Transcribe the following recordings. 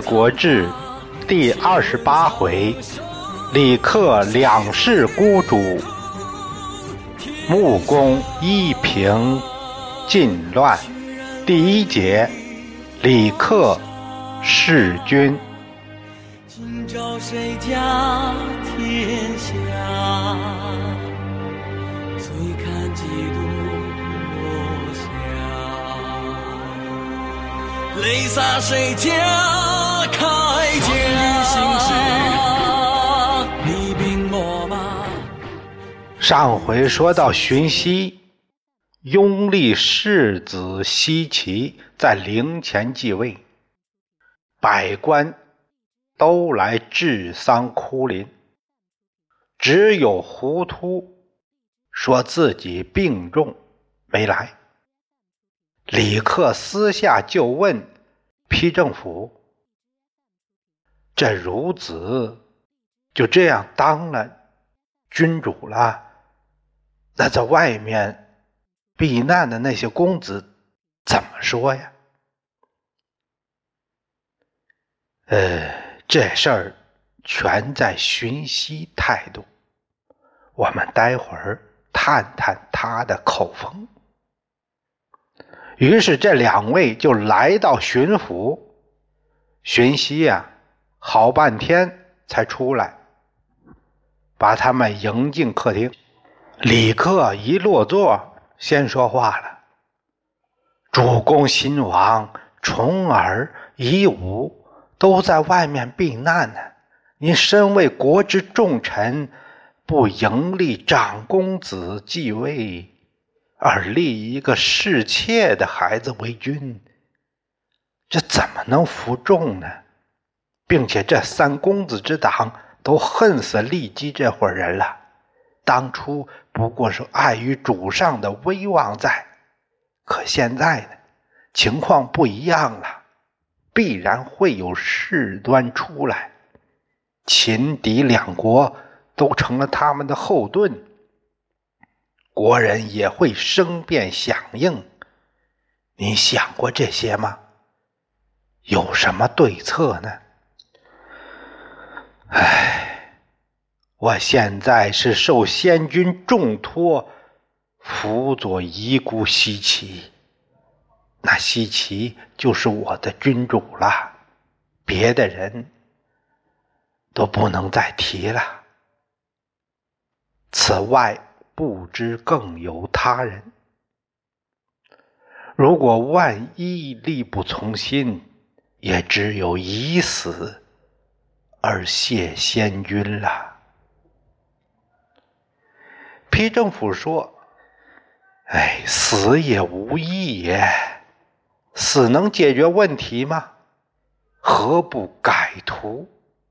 国志第二十八回，李克两世孤主，穆公一平晋乱。第一节，李克弑君。今朝谁家天下？泪洒谁家铠甲？你兵我马。上回说到荀息。拥立世子奚齐在陵前继位，百官都来治丧哭灵，只有胡突说自己病重没来。李克私下就问批政府：“这孺子就这样当了君主了？那在外面？”避难的那些公子怎么说呀？呃，这事儿全在荀息态度。我们待会儿探探他的口风。于是这两位就来到巡抚，荀息呀，好半天才出来，把他们迎进客厅。李克一落座。先说话了，主公新王重耳夷吾都在外面避难呢。你身为国之重臣，不迎立长公子继位，而立一个侍妾的孩子为君，这怎么能服众呢？并且这三公子之党都恨死骊姬这伙人了。当初不过是碍于主上的威望在，可现在呢，情况不一样了，必然会有事端出来，秦敌两国都成了他们的后盾，国人也会生变响应。你想过这些吗？有什么对策呢？唉。我现在是受先君重托，辅佐遗孤西岐，那西岐就是我的君主了，别的人都不能再提了。此外，不知更有他人。如果万一力不从心，也只有以死而谢先君了。批政府说：“哎，死也无益也，死能解决问题吗？何不改图？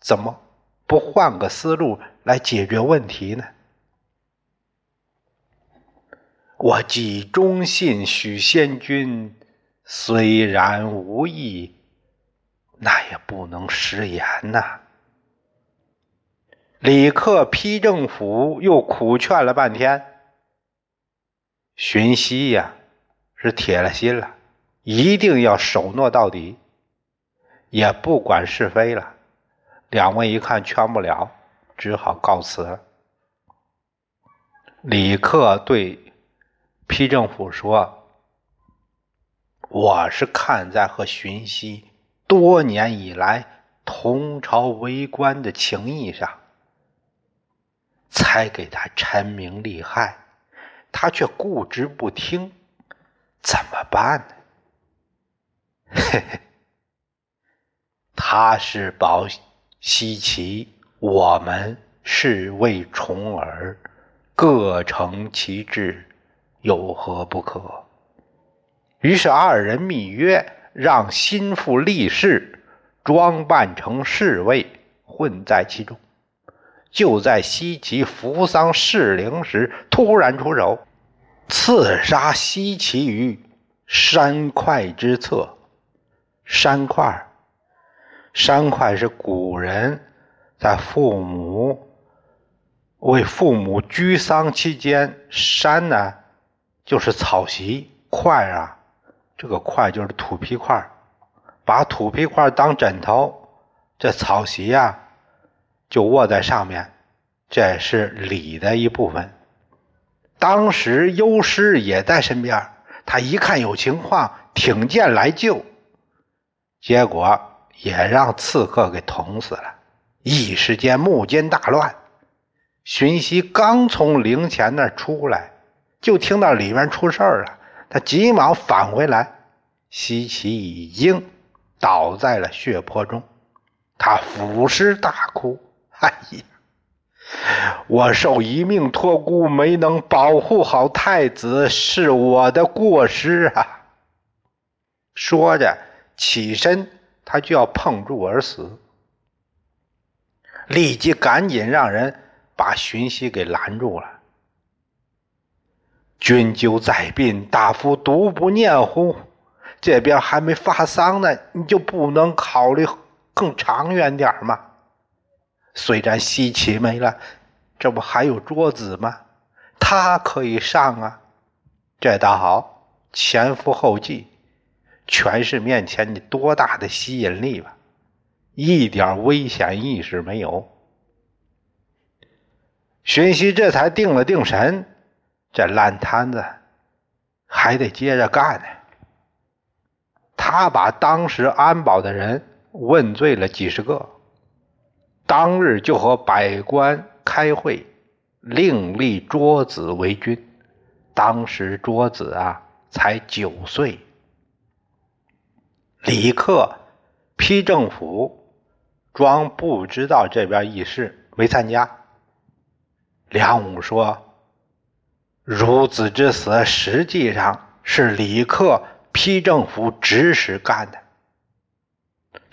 怎么不换个思路来解决问题呢？我既忠信许仙君，虽然无意，那也不能食言呐。”李克批政府，又苦劝了半天。荀息呀，是铁了心了，一定要守诺到底，也不管是非了。两位一看劝不了，只好告辞了。李克对批政府说：“我是看在和荀息多年以来同朝为官的情谊上。”才给他陈明利害，他却固执不听，怎么办呢？嘿嘿，他是保西岐，我们是为重耳，各成其志，有何不可？于是二人密约，让心腹力士装扮成侍卫，混在其中。就在西岐扶丧侍灵时，突然出手，刺杀西岐于山块之侧。山块，山块是古人在父母为父母居丧期间，山呢就是草席块啊，这个块就是土坯块，把土皮块当枕头，这草席呀就卧在上面，这是礼的一部分。当时幽师也在身边，他一看有情况，挺剑来救，结果也让刺客给捅死了。一时间幕间大乱，荀息刚从灵前那出来，就听到里面出事儿了。他急忙返回来，西岐已经倒在了血泊中，他俯尸大哭：“哎呀！”我受一命托孤，没能保护好太子，是我的过失啊！说着起身，他就要碰柱而死，立即赶紧让人把荀息给拦住了。君究在病，大夫独不念乎？这边还没发丧呢，你就不能考虑更长远点吗？虽然西岐没了，这不还有桌子吗？他可以上啊！这倒好，前赴后继，权势面前你多大的吸引力吧？一点危险意识没有。荀息这才定了定神，这烂摊子还得接着干呢。他把当时安保的人问罪了几十个。当日就和百官开会，另立卓子为君。当时卓子啊才九岁。李克批政府，装不知道这边议事，没参加。梁武说：“孺子之死，实际上是李克批政府指使干的。”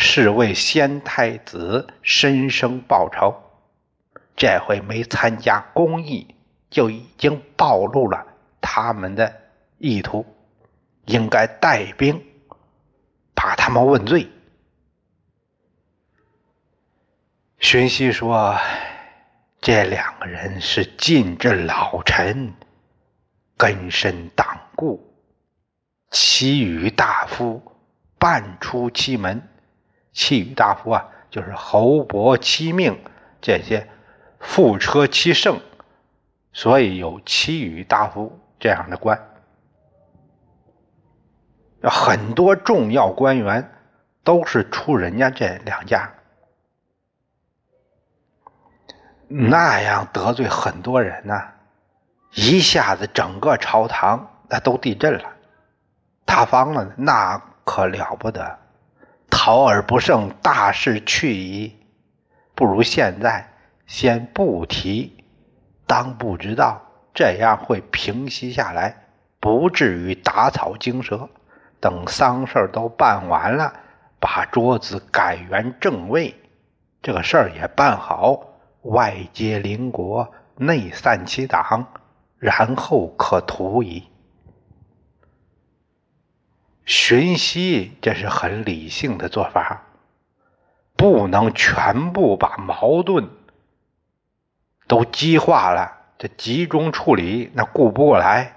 是为先太子申生报仇，这回没参加公议，就已经暴露了他们的意图，应该带兵把他们问罪。荀息说：“这两个人是晋镇老臣，根深党固，其余大夫半出其门。”其余大夫啊，就是侯伯、七命这些副车七圣，所以有其余大夫这样的官。很多重要官员都是出人家这两家，那样得罪很多人呢，一下子整个朝堂那都地震了，塌方了，那可了不得。逃而不胜，大势去矣。不如现在先不提，当不知道，这样会平息下来，不至于打草惊蛇。等丧事都办完了，把桌子改元正位，这个事儿也办好，外接邻国，内散其党，然后可图矣。荀息，这是很理性的做法，不能全部把矛盾都激化了，这集中处理那顾不过来，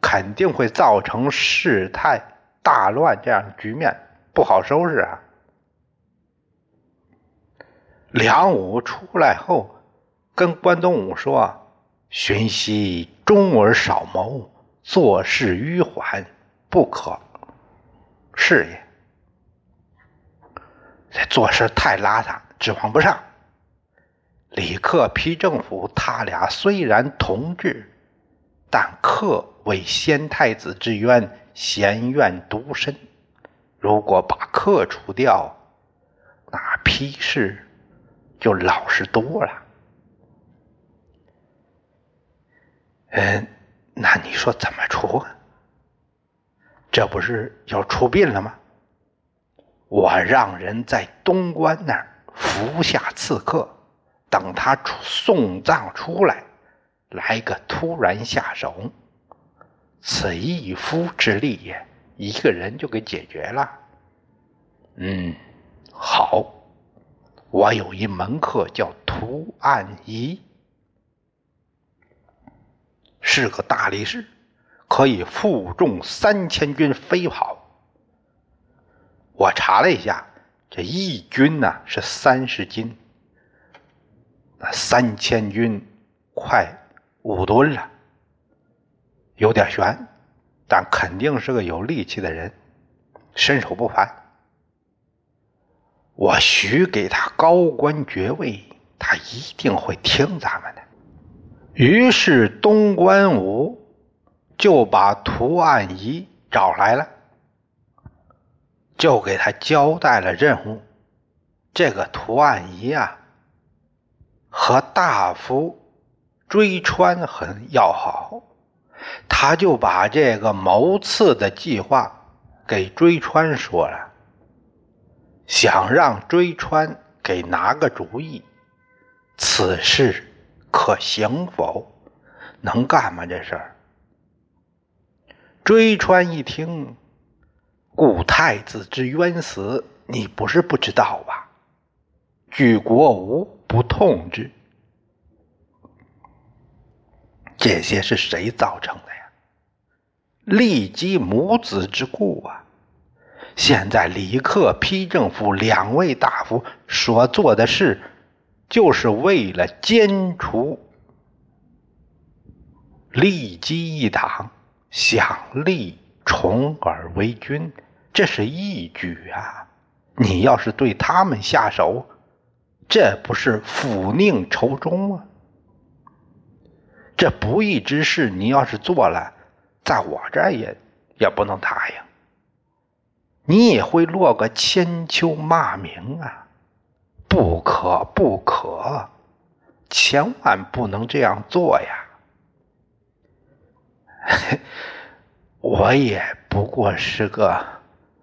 肯定会造成事态大乱这样的局面，不好收拾啊。梁武出来后，跟关东武说：“荀息忠而少谋，做事迂缓，不可。”是也，这做事太邋遢，指望不上。李克批政府，他俩虽然同志，但克为先太子之冤，嫌怨独深。如果把克除掉，那批事就老实多了。嗯，那你说怎么除？这不是要出殡了吗？我让人在东关那儿伏下刺客，等他出送葬出来，来个突然下手，此一夫之力也，一个人就给解决了。嗯，好，我有一门客叫涂案仪，是个大力士。可以负重三千军飞跑。我查了一下，这一军呢是三十斤，那三千军快五吨了，有点悬，但肯定是个有力气的人，身手不凡。我许给他高官爵位，他一定会听咱们的。于是东关武就把涂岸仪找来了，就给他交代了任务。这个涂岸仪啊，和大夫追川很要好，他就把这个谋刺的计划给追川说了。想让追川给拿个主意，此事可行否？能干吗？这事儿？追川一听，故太子之冤死，你不是不知道吧？举国无不痛之。这些是谁造成的呀？利基母子之故啊！现在李克、批政府两位大夫所做的事，就是为了歼除利基一党，想立重耳为君，这是义举啊！你要是对他们下手，这不是抚宁仇中吗？这不义之事，你要是做了，在我这儿也也不能答应。你也会落个千秋骂名啊！不可不可，千万不能这样做呀！我也不过是个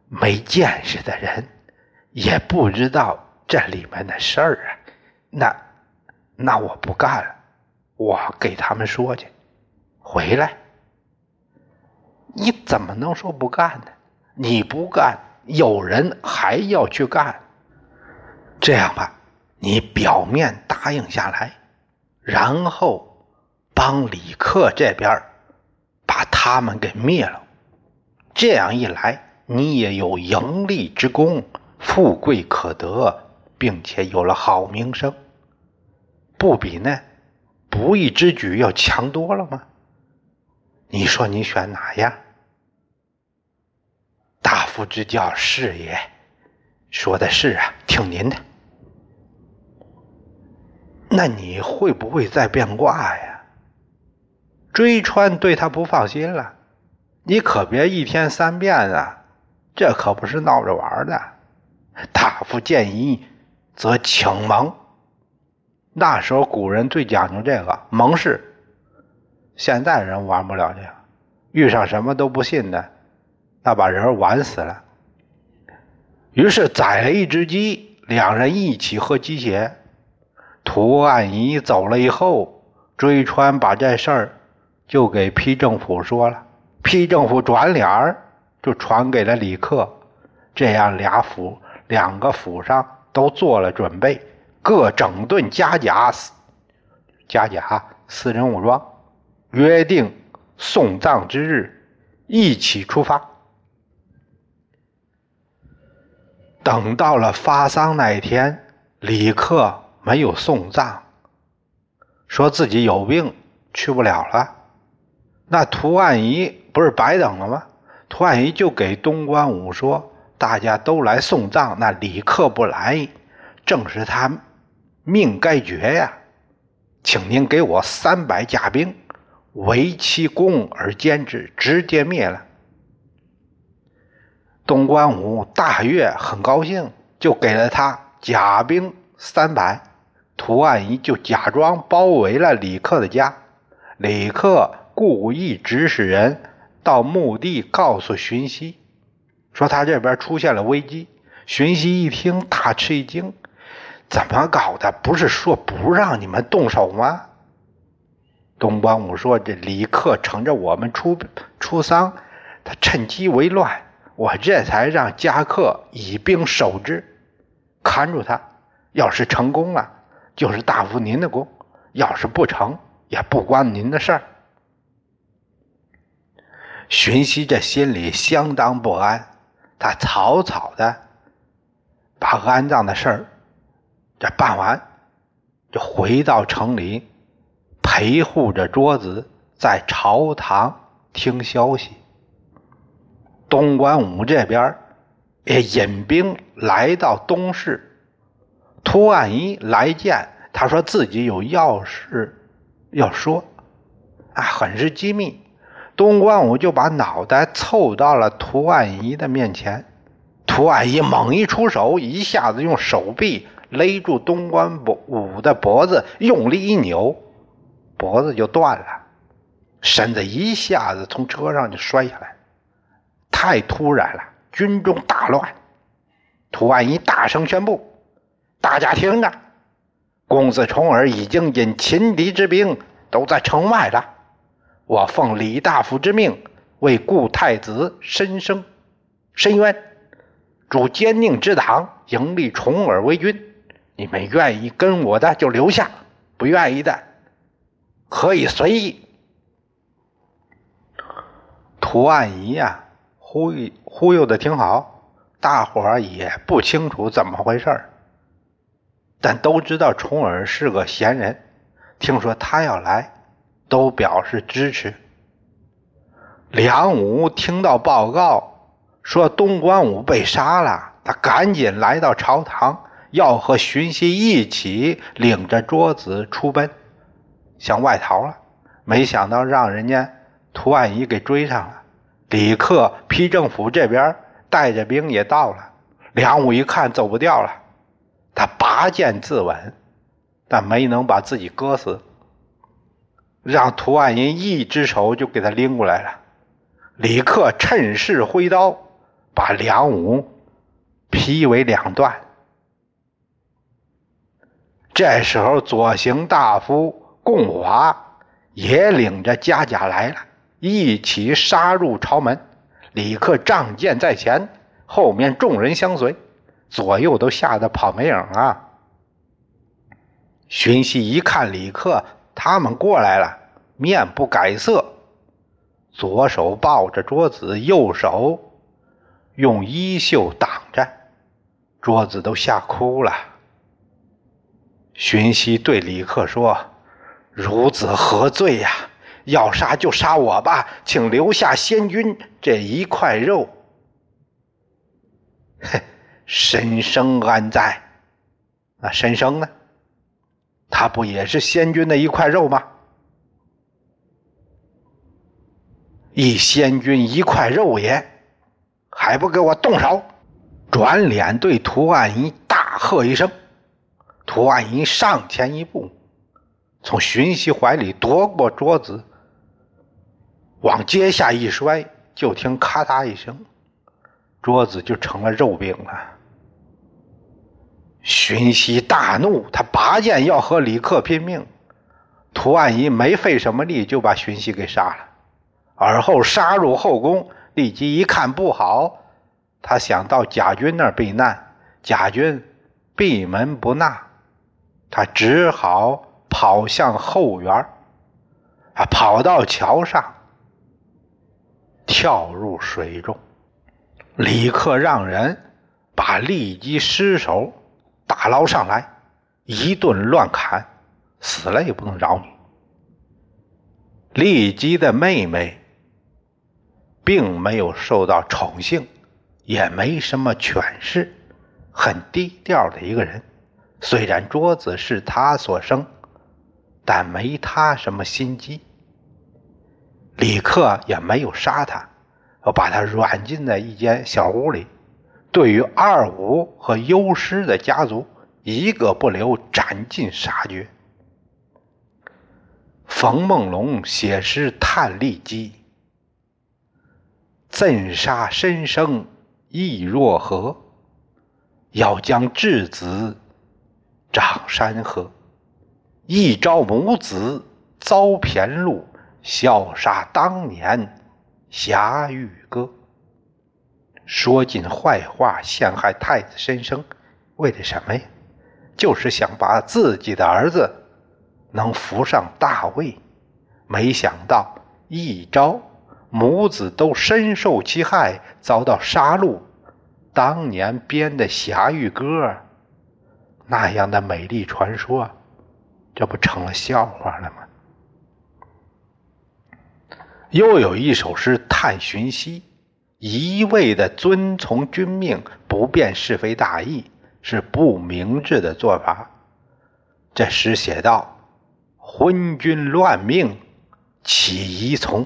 没见识的人，也不知道这里面的事儿啊。那那我不干了，我给他们说去，回来。你怎么能说不干呢？你不干，有人还要去干。这样吧，你表面答应下来，然后帮李克这边把他们给灭了。这样一来，你也有盈利之功，富贵可得，并且有了好名声，不比那不义之举要强多了吗？你说你选哪样？大夫之教，是也。说的是啊，听您的。那你会不会再变卦呀？追川对他不放心了，你可别一天三变啊，这可不是闹着玩的。大夫建议，则请蒙。那时候古人最讲究这个蒙氏，现在人玩不了这个，遇上什么都不信的。那把人玩死了。于是宰了一只鸡，两人一起喝鸡血。涂岸仪走了以后，追川把这事儿就给批政府说了。批政府转脸儿就传给了李克，这样俩府两个府上都做了准备，各整顿家甲，家甲私人武装，约定送葬之日一起出发。等到了发丧那一天，李克没有送葬，说自己有病去不了了。那涂岸仪不是白等了吗？涂岸仪就给东关武说：“大家都来送葬，那李克不来，正是他命该绝呀！请您给我三百甲兵，为其功而歼之，直接灭了。”东关武大悦，很高兴，就给了他甲兵三百。涂岸仪就假装包围了李克的家。李克故意指使人到墓地告诉荀息，说他这边出现了危机。荀息一听，大吃一惊：“怎么搞的？不是说不让你们动手吗？”东关武说：“这李克乘着我们出出丧，他趁机为乱。”我这才让加克以兵守之，看住他。要是成功了，就是大夫您的功；要是不成，也不关您的事儿。荀息这心里相当不安，他草草的把安葬的事儿这办完，就回到城里陪护着桌子，在朝堂听消息。东关武这边也引兵来到东市，涂万一来见，他说自己有要事要说，啊，很是机密。东关武就把脑袋凑到了涂万一的面前，涂万一猛一出手，一下子用手臂勒住东关武的脖子，用力一扭，脖子就断了，身子一下子从车上就摔下来，太突然了，军中大乱。涂万一大声宣布：“大家听着，公子重耳已经引秦敌之兵都在城外了。”我奉李大夫之命，为故太子申生申冤，主奸佞之党，迎立重耳为君。你们愿意跟我的就留下，不愿意的可以随意。涂案仪呀，忽悠忽悠的挺好，大伙儿也不清楚怎么回事儿但都知道重耳是个贤人，听说他要来。都表示支持。梁武听到报告说东关武被杀了，他赶紧来到朝堂，要和荀息一起领着桌子出奔，向外逃了。没想到让人家涂万仪给追上了。李克批政府这边带着兵也到了。梁武一看走不掉了，他拔剑自刎，但没能把自己割死。让涂岸银一只手就给他拎过来了，李克趁势挥刀，把梁武劈为两段。这时候，左行大夫贡华也领着家甲来了，一起杀入朝门。李克仗剑在前，后面众人相随，左右都吓得跑没影了。荀息一看李克。他们过来了，面不改色，左手抱着桌子，右手用衣袖挡着，桌子都吓哭了。荀息对李克说：“孺子何罪呀？要杀就杀我吧，请留下先君这一块肉。”嘿，申生安在？那申生呢？他不也是仙君的一块肉吗？一仙君一块肉也，还不给我动手！转脸对涂万一大喝一声，涂万一上前一步，从荀息怀里夺过桌子，往阶下一摔，就听咔嗒一声，桌子就成了肉饼了。荀息大怒，他拔剑要和李克拼命。涂万仪没费什么力就把荀息给杀了，而后杀入后宫。李基一看不好，他想到贾军那儿避难，贾军闭门不纳，他只好跑向后园啊，跑到桥上，跳入水中。李克让人把立即尸首。打捞上来，一顿乱砍，死了也不能饶你。骊姬的妹妹并没有受到宠幸，也没什么权势，很低调的一个人。虽然桌子是他所生，但没他什么心机。李克也没有杀他，我把他软禁在一间小屋里。对于二五和幽师的家族，一个不留，斩尽杀绝。冯梦龙写诗叹利基：“怎杀申生亦若何？要将质子长山河。一朝母子遭骈戮，笑杀当年侠玉歌。”说尽坏话，陷害太子申生，为的什么呀？就是想把自己的儿子能扶上大位。没想到一朝母子都深受其害，遭到杀戮，当年编的侠玉歌那样的美丽传说，这不成了笑话了吗？又有一首诗叹荀息，一味的遵从君命，不辨是非大义，是不明智的做法。这诗写道：“昏君乱命，岂宜从？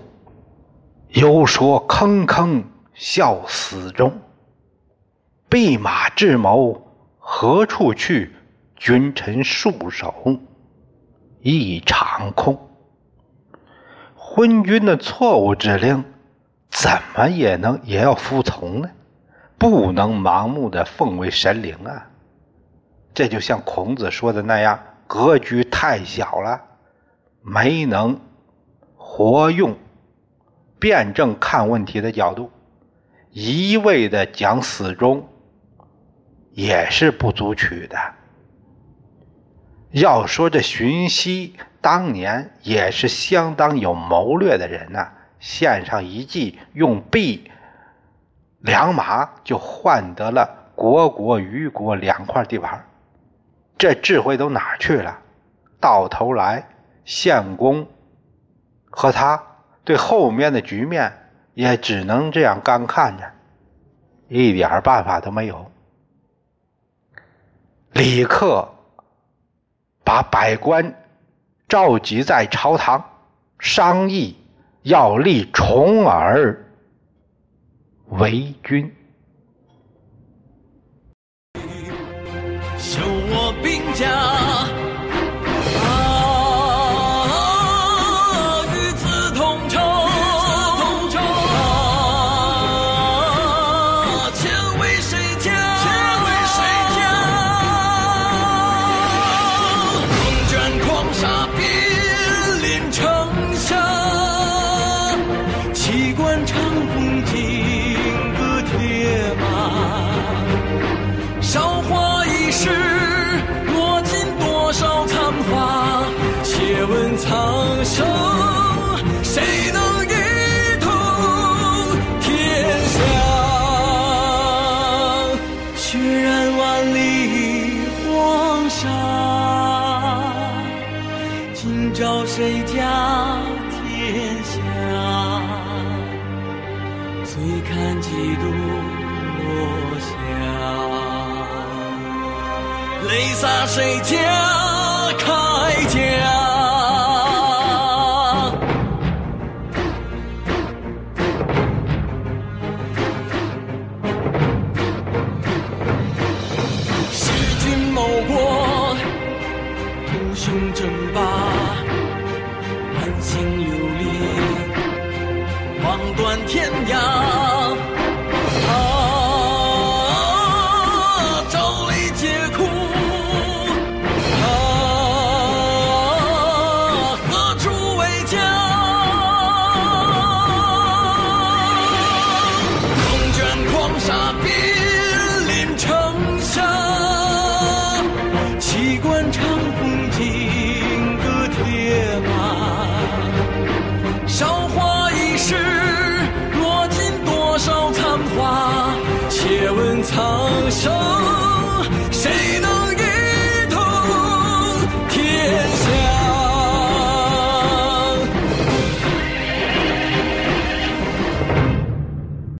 有说坑坑笑死忠。弼马智谋何处去？君臣束手一场空。”昏君的错误指令，怎么也能也要服从呢？不能盲目的奉为神灵啊！这就像孔子说的那样，格局太小了，没能活用辩证看问题的角度，一味的讲死忠，也是不足取的。要说这荀息。当年也是相当有谋略的人呐，献上一计，用币两马就换得了国国虞国两块地盘，这智慧都哪去了？到头来，献公和他对后面的局面也只能这样干看着，一点办法都没有。李克把百官。召集在朝堂商议，要立重耳为君。修我兵家。谁家天下？最看几度落霞。泪洒谁家